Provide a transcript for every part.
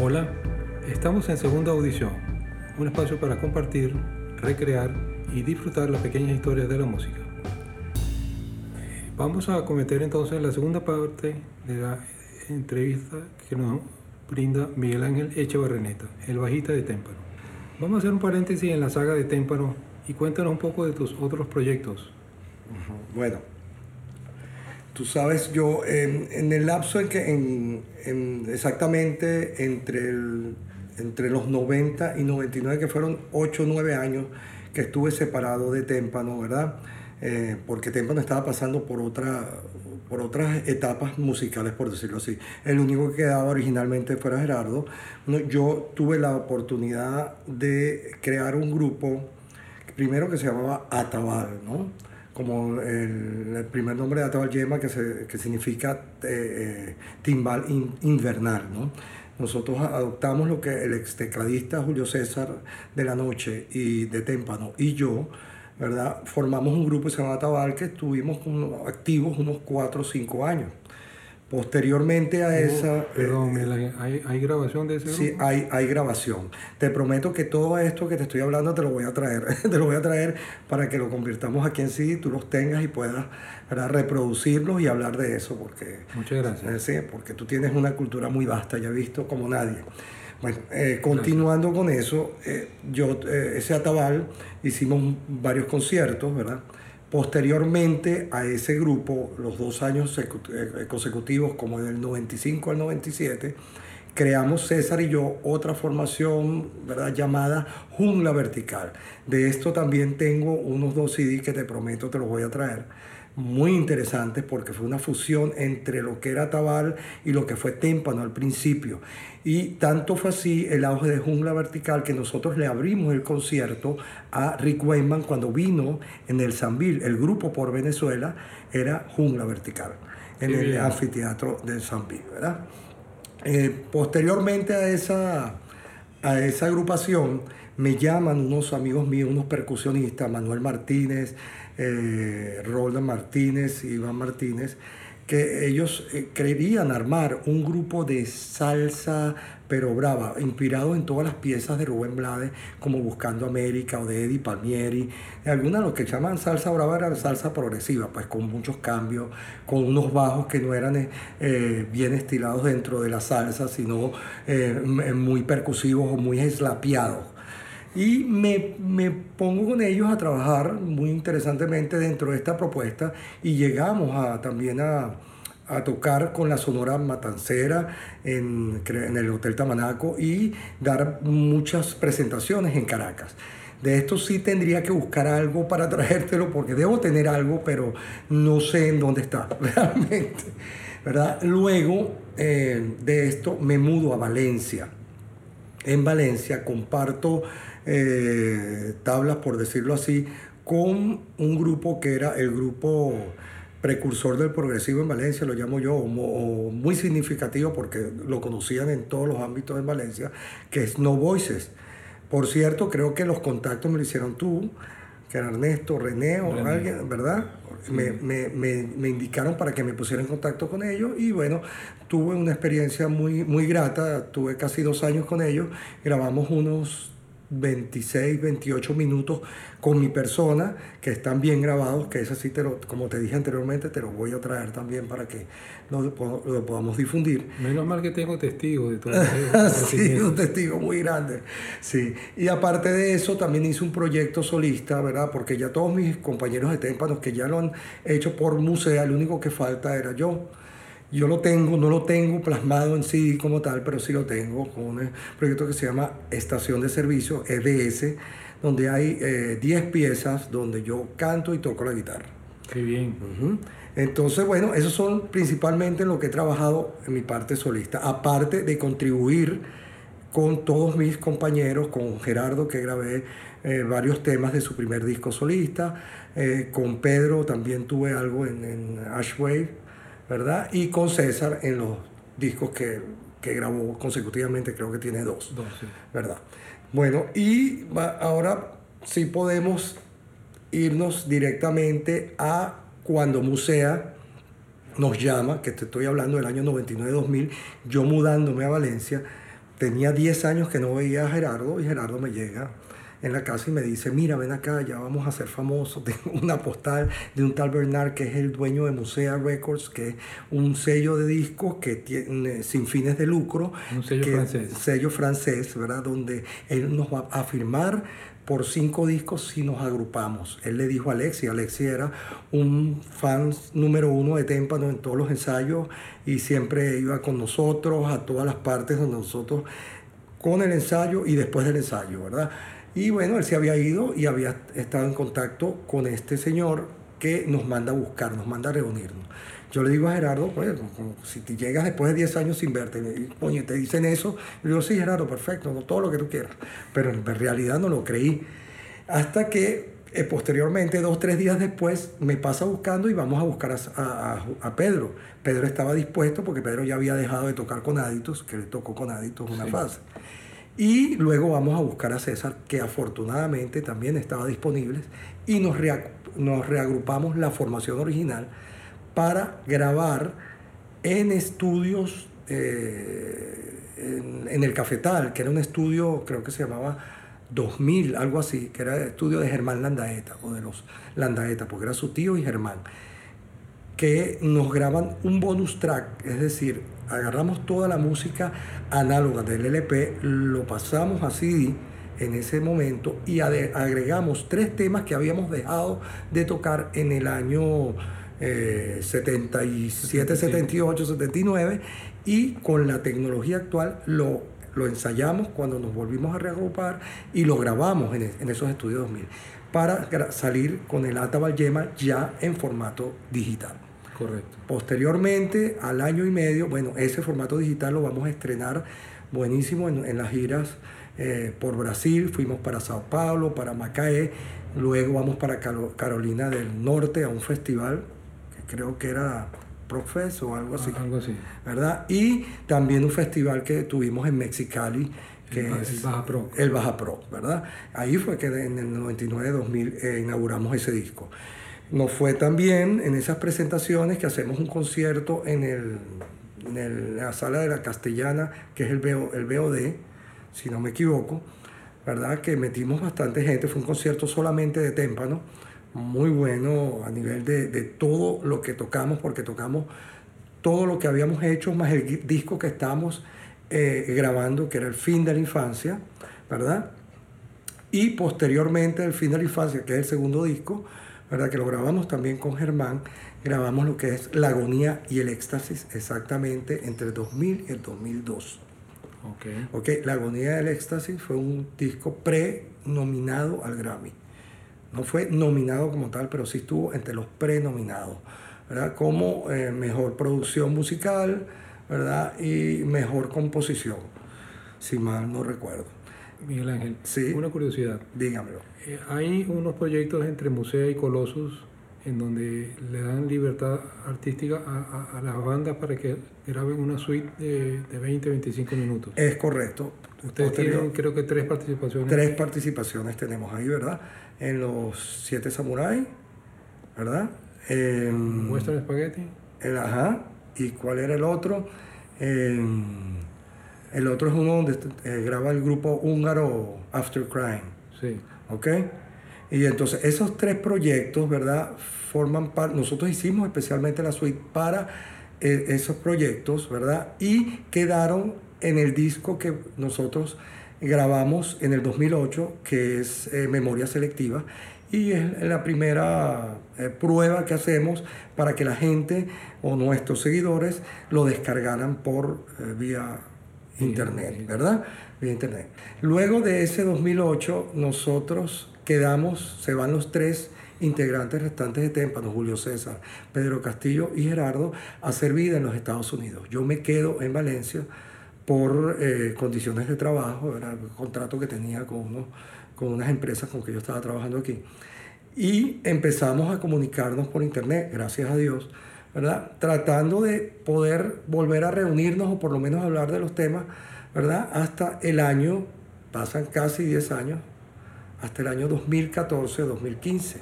Hola, estamos en segunda audición, un espacio para compartir, recrear y disfrutar las pequeñas historias de la música. Vamos a cometer entonces la segunda parte de la entrevista que nos brinda Miguel Ángel Echevarreneta, el bajista de Témpano. Vamos a hacer un paréntesis en la saga de Témpano y cuéntanos un poco de tus otros proyectos. Bueno, tú sabes, yo en, el lapso en que en, exactamente entre, entre los 90 y 99, que fueron 8 o 9 años que estuve separado de Témpano, ¿verdad? Eh, porque Témpano estaba pasando por, otra, por otras etapas musicales, por decirlo así. El único que quedaba originalmente fuera Gerardo. yo tuve la oportunidad de crear un grupo, primero que se llamaba Atabal, ¿no? Como el, primer nombre de Atabal Yema, que, se, que significa eh, eh, timbal invernal. ¿no? Nosotros adoptamos lo que el ex tecladista Julio César de la Noche y de Témpano y yo ¿verdad? Formamos un grupo que se llama Tabal que estuvimos activos unos 4 o 5 años. Posteriormente a esa... Perdón, eh, ¿hay, ¿hay, grabación de ese grupo? Sí, hay, hay grabación. Te prometo que todo esto que te estoy hablando te lo voy a traer. te lo voy a traer para que lo convirtamos aquí en sí, tú los tengas y puedas reproducirlos y hablar de eso. Porque, Muchas gracias. Eh, sí, porque tú tienes una cultura muy vasta, ya visto como nadie. Bueno, eh, continuando con eso, eh, yo, eh, ese Atabal, hicimos varios conciertos, ¿verdad? Posteriormente a ese grupo, los dos años consecutivos, como del 95 al 97, creamos César y yo otra formación, ¿verdad? Llamada Jungla Vertical. De esto también tengo unos dos CDs que te prometo te los voy a traer muy interesantes porque fue una fusión entre lo que era Tabal y lo que fue Témpano al principio. Y tanto fue así el auge de Jungla Vertical que nosotros le abrimos el concierto a Rick Wayman cuando vino en el Sanville. El grupo por Venezuela era Jungla Vertical, en el anfiteatro del Sanville, ¿verdad? Eh, posteriormente a esa, a esa agrupación me llaman unos amigos míos, unos percusionistas, Manuel Martínez, eh, Roland Martínez, Iván Martínez, que ellos eh, querían armar un grupo de salsa pero brava, inspirado en todas las piezas de Rubén Blades, como Buscando América o de Eddie Palmieri. Algunas lo que llaman salsa brava era salsa progresiva, pues con muchos cambios, con unos bajos que no eran eh, bien estilados dentro de la salsa, sino muy percusivos o muy eslapiados y me, me, pongo con ellos a trabajar muy interesantemente dentro de esta propuesta y llegamos a, también a, a tocar con la Sonora Matancera en, en, el Hotel Tamanaco y dar muchas presentaciones en Caracas. De esto sí tendría que buscar algo para traértelo porque debo tener algo, pero no sé en dónde está realmente. ¿verdad? Luego eh, de esto me mudo a Valencia. En Valencia comparto eh, tablas, por decirlo así, con un grupo que era el grupo precursor del progresivo en Valencia, lo llamo yo, o, muy significativo porque lo conocían en todos los ámbitos en Valencia, que es No Voices. Por cierto, creo que los contactos me lo hicieron tú, que era Ernesto, René o alguien, ¿verdad? Me, me, me, me, indicaron para que me pusiera en contacto con ellos y bueno, tuve una experiencia muy, muy grata, tuve casi dos años con ellos, grabamos unos 26, 28 minutos con mi persona, que están bien grabados, que es así, te como te dije anteriormente, te los voy a traer también para que lo, podamos difundir. Menos mal que tengo testigos de todo Sí, un testigo muy grande. Sí. Y aparte de eso, también hice un proyecto solista, ¿verdad? Porque ya todos mis compañeros de témpanos que ya lo han hecho por musea, el único que falta era yo. Yo lo tengo, no lo tengo plasmado en sí como tal, pero sí lo tengo con un proyecto que se llama Estación de Servicio, EBS, donde hay 10 eh, piezas donde yo canto y toco la guitarra. Qué bien. Entonces, bueno, esos son principalmente lo que he trabajado en mi parte solista, aparte de contribuir con todos mis compañeros, con Gerardo que grabé eh, varios temas de su primer disco solista, eh, con Pedro también tuve algo en, en Ashwave ¿verdad? Y con César en los discos que, que grabó consecutivamente, creo que tiene dos, dos sí. ¿verdad? Bueno, y ahora sí podemos irnos directamente a cuando Musea nos llama, que te estoy hablando del año 99-2000, yo mudándome a Valencia, tenía 10 años que no veía a Gerardo y Gerardo me llega en la casa y me dice, mira, ven acá, ya vamos a ser famosos. Tengo una postal de un tal Bernard que es el dueño de Musea Records, que es un sello de discos que tiene sin fines de lucro. Un sello francés. Sello francés, ¿verdad? Donde él nos va a firmar por cinco discos si nos agrupamos. Él le dijo a Alexi, Alexi era un fan número uno de Témpano en todos los ensayos y siempre iba con nosotros a todas las partes donde nosotros, con el ensayo y después del ensayo, ¿verdad? Y bueno, él se había ido y había estado en contacto con este señor que nos manda a buscar, nos manda a reunirnos. Yo le digo a Gerardo, pues, si te llegas después de 10 años sin verte, y, te dicen eso, yo digo, sí, Gerardo, perfecto, todo lo que tú quieras. Pero en realidad no lo creí. Hasta que eh, posteriormente, dos, tres días después, me pasa buscando y vamos a buscar a, a, Pedro. Pedro estaba dispuesto porque Pedro ya había dejado de tocar con Aditos, que le tocó con Aditos una fase. Y luego vamos a buscar a César, que afortunadamente también estaba disponible, y nos, reagrupamos la formación original para grabar en estudios eh, en, el Cafetal, que era un estudio, creo que se llamaba 2000, algo así, que era estudio de Germán Landaeta, o de los Landaeta, porque era su tío y Germán, que nos graban un bonus track, es decir, agarramos toda la música análoga del LP, lo pasamos a CD en ese momento y agregamos tres temas que habíamos dejado de tocar en el año 77, 78, 79 y con la tecnología actual lo, lo ensayamos cuando nos volvimos a reagrupar y lo grabamos en, en esos estudios 2000 para salir con el Atabal Yema ya en formato digital. Correcto. Posteriormente, al año y medio, bueno, ese formato digital lo vamos a estrenar buenísimo en, las giras eh, por Brasil, fuimos para Sao Paulo, para Macaé, luego vamos para Carolina del Norte a un festival que creo que era Profes o algo así. algo así. ¿Verdad? Y también un festival que tuvimos en Mexicali, que el, es el Baja Pro. El Baja Pro, ¿verdad? Ahí fue que en el 99-2000 eh, inauguramos ese disco. Nos fue también en esas presentaciones que hacemos un concierto en, el, en la sala de la Castellana, que es el, BO, el BOD, si no me equivoco, ¿verdad? Que metimos bastante gente, fue un concierto solamente de témpano, muy bueno a nivel de, de todo lo que tocamos, porque tocamos todo lo que habíamos hecho, más el disco que estamos eh, grabando, que era el fin de la infancia, ¿verdad? Y posteriormente el fin de la infancia, que es el segundo disco, ¿verdad? que lo grabamos también con Germán, grabamos lo que es La agonía y el éxtasis exactamente entre el 2000 y el 2002. Okay. Okay, la agonía y el éxtasis fue un disco pre-nominado al Grammy. No fue nominado como tal, pero sí estuvo entre los pre-nominados, ¿verdad? Como eh, mejor producción musical, ¿verdad? Y mejor composición, si mal no recuerdo. Miguel Ángel, sí. una curiosidad. Dígamelo. Eh, hay unos proyectos entre Musea y Colosos en donde le dan libertad artística a, las bandas para que graben una suite de, de 20, 25 minutos. Es correcto. Ustedes tienen creo que tres participaciones. Tres participaciones tenemos ahí, ¿verdad? En los Siete Samuráis, ¿verdad? En, Western Spaghetti. El, ajá. ¿Y cuál era el otro? En, el otro es uno donde eh, graba el grupo húngaro After Crime. Sí. ¿Ok? Y entonces esos tres proyectos, ¿verdad? Forman parte, nosotros hicimos especialmente la suite para eh, esos proyectos, ¿verdad? Y quedaron en el disco que nosotros grabamos en el 2008, que es eh, Memoria Selectiva, y es la primera prueba que hacemos para que la gente o nuestros seguidores lo descargaran por vía Internet, ¿verdad? Vía Internet. Luego de ese 2008, nosotros quedamos, se van los tres integrantes restantes de Témpano, Julio César, Pedro Castillo y Gerardo, a hacer vida en los Estados Unidos. Yo me quedo en Valencia por eh, condiciones de trabajo, era el contrato que tenía con, uno, con unas empresas con que yo estaba trabajando aquí. Y empezamos a comunicarnos por internet, gracias a Dios, ¿verdad? Tratando de poder volver a reunirnos o por lo menos hablar de los temas, ¿verdad? Hasta el año, pasan casi 10 años, hasta el año 2014-2015,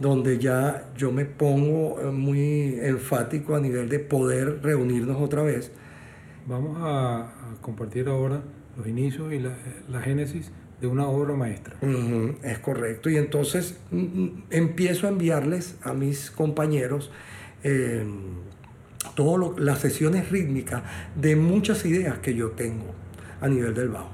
donde ya yo me pongo eh, muy enfático a nivel de poder reunirnos otra vez Vamos a, compartir ahora los inicios y la, génesis de una obra maestra. es correcto. Y entonces mm, mm, empiezo a enviarles a mis compañeros eh, todas las sesiones rítmicas de muchas ideas que yo tengo a nivel del bajo.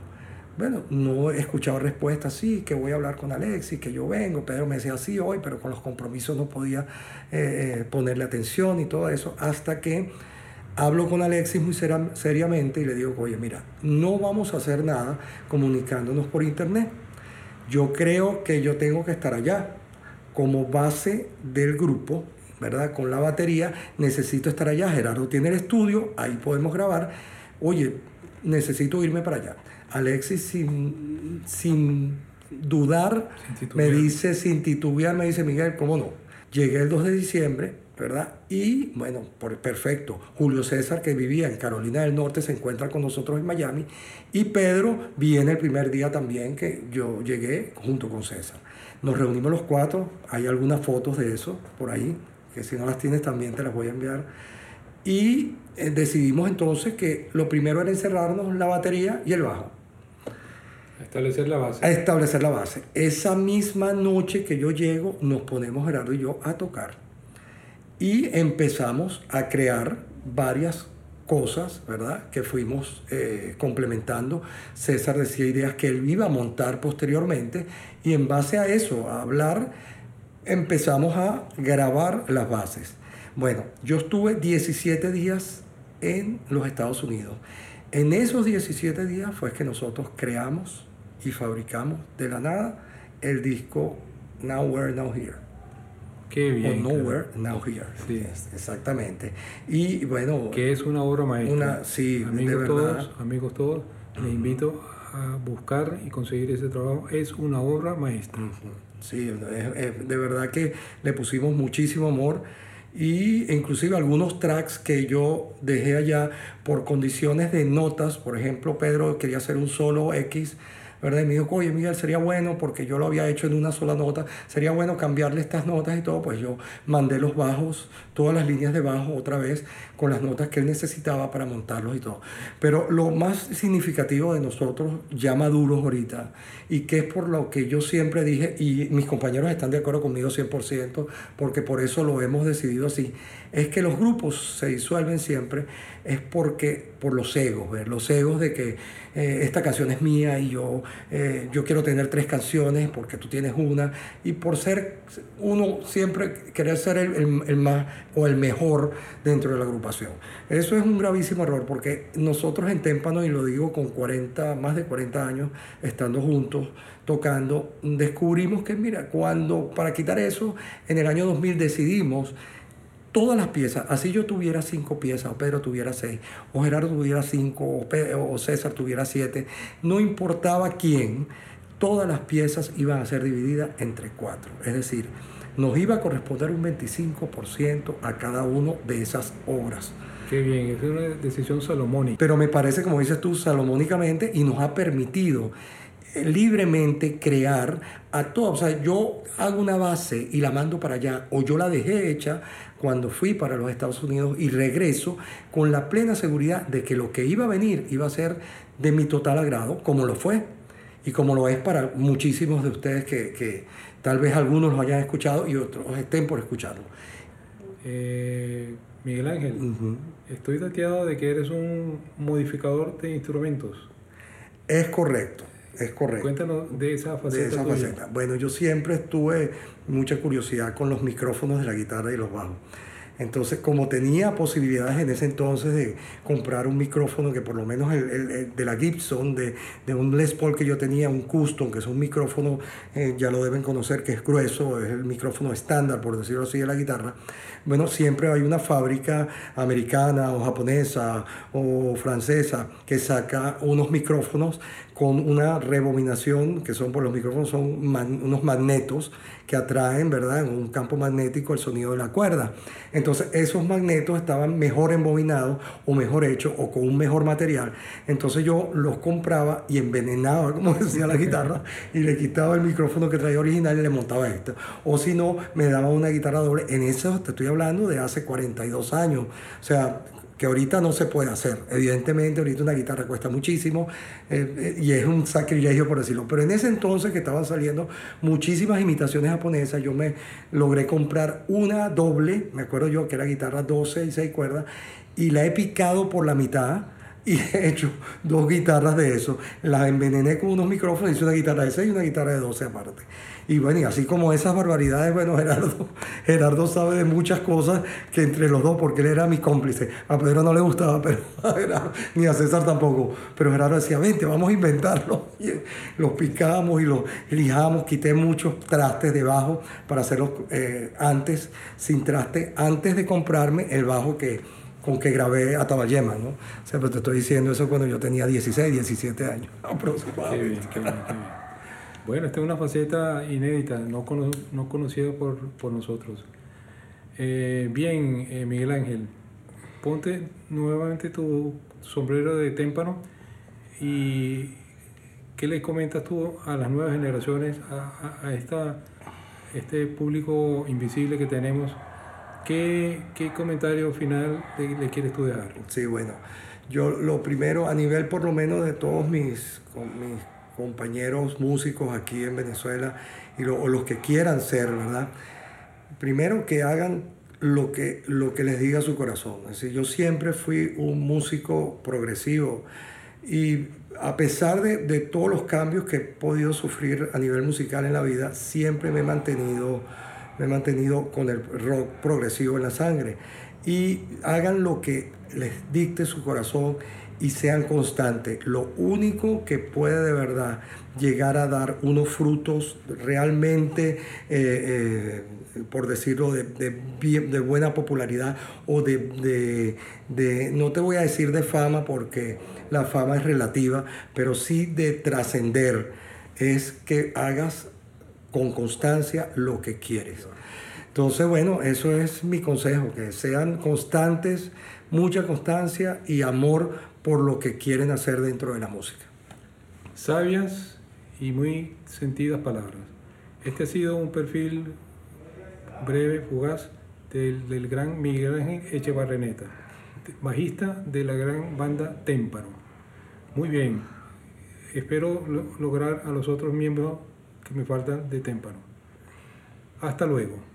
Bueno, no he escuchado respuestas, sí, que voy a hablar con Alexis, que yo vengo, Pedro me decía sí hoy, pero con los compromisos no podía eh, eh, ponerle atención y todo eso, hasta que hablo con Alexis muy seriamente y le digo, oye, mira, no vamos a hacer nada comunicándonos por internet. Yo creo que yo tengo que estar allá como base del grupo, ¿verdad? Con la batería, necesito estar allá. Gerardo tiene el estudio, ahí podemos grabar. Oye, necesito irme para allá. Alexis, sin, sin dudar, me dice, sin titubear, me dice, Miguel, ¿cómo no? Llegué el 2 de diciembre, ¿verdad? Y bueno, por, perfecto. Julio César, que vivía en Carolina del Norte, se encuentra con nosotros en Miami. Y Pedro viene el primer día también que yo llegué junto con César. Nos reunimos los cuatro, hay algunas fotos de eso por ahí, que si no las tienes también te las voy a enviar. Y eh, decidimos entonces que lo primero era encerrarnos la batería y el bajo. Establecer la base. A establecer la base. Esa misma noche que yo llego, nos ponemos Gerardo y yo a tocar. Y empezamos a crear varias cosas, ¿verdad? Que fuimos eh, complementando. César decía ideas que él iba a montar posteriormente y en base a eso, a hablar, empezamos a grabar las bases. Bueno, yo estuve 17 días en los Estados Unidos. En esos 17 días fue que nosotros creamos y fabricamos de la nada el disco Nowhere, Now Here. Qué bien. O Nowhere, Now Here. Sí. Exactamente. Y bueno. Que es una obra maestra. Una, sí, amigos todos, amigos todos, les invito a buscar y conseguir ese trabajo. Es una obra maestra. Sí, de verdad que le pusimos muchísimo amor y inclusive algunos tracks que yo dejé allá por condiciones de notas, por ejemplo, Pedro quería hacer un solo X ¿verdad? Y me dijo, oye Miguel, sería bueno, porque yo lo había hecho en una sola nota, sería bueno cambiarle estas notas y todo, pues yo mandé los bajos, todas las líneas de bajo otra vez, con las notas que él necesitaba para montarlos y todo. Pero lo más significativo de nosotros, ya maduros ahorita, y que es por lo que yo siempre dije, y mis compañeros están de acuerdo conmigo 100%, porque por eso lo hemos decidido así, es que los grupos se disuelven siempre, es porque por los egos, los egos de que eh, esta canción es mía y yo, eh, yo quiero tener tres canciones porque tú tienes una, y por ser uno siempre querer ser el, el, más o el mejor dentro de la agrupación. Eso es un gravísimo error porque nosotros en Témpano, y lo digo con 40, más de 40 años, estando juntos, tocando, descubrimos que, mira, cuando para quitar eso, en el año 2000 decidimos todas las piezas, así yo tuviera cinco piezas, o Pedro tuviera seis, o Gerardo tuviera cinco, o, César tuviera siete, no importaba quién, todas las piezas iban a ser divididas entre cuatro. Es decir, nos iba a corresponder un 25% a cada uno de esas obras. Qué bien, es una decisión salomónica. Pero me parece, como dices tú, salomónicamente y nos ha permitido libremente crear a todos. O sea, yo hago una base y la mando para allá, o yo la dejé hecha cuando fui para los Estados Unidos y regreso con la plena seguridad de que lo que iba a venir iba a ser de mi total agrado, como lo fue y como lo es para muchísimos de ustedes que, tal vez algunos lo hayan escuchado y otros estén por escucharlo. Eh, Miguel Ángel, estoy dateado de que eres un modificador de instrumentos. Es correcto. Es correcto. Cuéntanos de esa faceta. De esa faceta. Bueno, yo siempre tuve mucha curiosidad con los micrófonos de la guitarra y los bajos. Entonces, como tenía posibilidades en ese entonces de comprar un micrófono que por lo menos el, de la Gibson, de, de, un Les Paul que yo tenía, un custom, que es un micrófono, eh, ya lo deben conocer, que es grueso, es el micrófono estándar, por decirlo así, de la guitarra. Bueno, siempre hay una fábrica americana o japonesa o francesa que saca unos micrófonos con una rebobinación, que son por los micrófonos, son unos magnetos que atraen, ¿verdad?, en un campo magnético el sonido de la cuerda. Esos magnetos estaban mejor embobinados o mejor hechos o con un mejor material. Entonces, yo los compraba y envenenaba, como decía la guitarra, y le quitaba el micrófono que traía original y le montaba esto. O si no, me daba una guitarra doble. En eso te estoy hablando de hace 42 años. O sea, que ahorita no se puede hacer. Evidentemente, ahorita una guitarra cuesta muchísimo eh, eh, y es un sacrilegio, por decirlo. Pero en ese entonces que estaban saliendo muchísimas imitaciones japonesas, yo me logré comprar una doble, me acuerdo yo que era guitarra 12 y 6 cuerdas, y la he picado por la mitad y he hecho dos guitarras de eso. Las envenené con unos micrófonos, hice una guitarra de 6 y una guitarra de 12 aparte. Y bueno, y así como esas barbaridades, bueno, Gerardo, Gerardo sabe de muchas cosas que entre los dos, porque él era mi cómplice. A Pedro no le gustaba, pero a Gerardo, ni a César tampoco. Pero Gerardo decía, vente, vamos a inventarlo. Los picamos y los lijamos, quité muchos trastes de bajo para hacerlos eh, antes, sin traste, antes de comprarme el bajo que con que grabé a Taballema, ¿no? O sea, pero te estoy diciendo eso cuando yo tenía 16, 17 años aproximadamente. Qué bien, qué Bueno, esta es una faceta inédita, no, no conocida por, por nosotros. Eh, bien, eh, Miguel Ángel, ponte nuevamente tu sombrero de témpano y ¿qué le comentas tú a las nuevas generaciones, a, a, a esta, este público invisible que tenemos? ¿Qué, qué comentario final le, quieres tú dejar? Sí, bueno, yo lo primero, a nivel por lo menos de todos mis, mis compañeros músicos aquí en Venezuela y o los que quieran ser, ¿verdad? Primero que hagan lo que, lo que les diga su corazón. Es decir, yo siempre fui un músico progresivo y a pesar de, de todos los cambios que he podido sufrir a nivel musical en la vida, siempre me he mantenido me he mantenido con el rock progresivo en la sangre. Y hagan lo que les dicte su corazón y sean constantes. Lo único que puede de verdad llegar a dar unos frutos realmente, eh, eh, por decirlo, de, de, buena popularidad o de, de, no te voy a decir de fama porque la fama es relativa, pero sí de trascender, es que hagas con constancia lo que quieres. Entonces, bueno, eso es mi consejo, que sean constantes, mucha constancia y amor por lo que quieren hacer dentro de la música. Sabias y muy sentidas palabras. Este ha sido un perfil breve, fugaz, del, del gran Miguel Ángel Echevarreneta, bajista de la gran banda Témpano. Muy bien, espero lograr a los otros miembros que me faltan de Témpano. Hasta luego.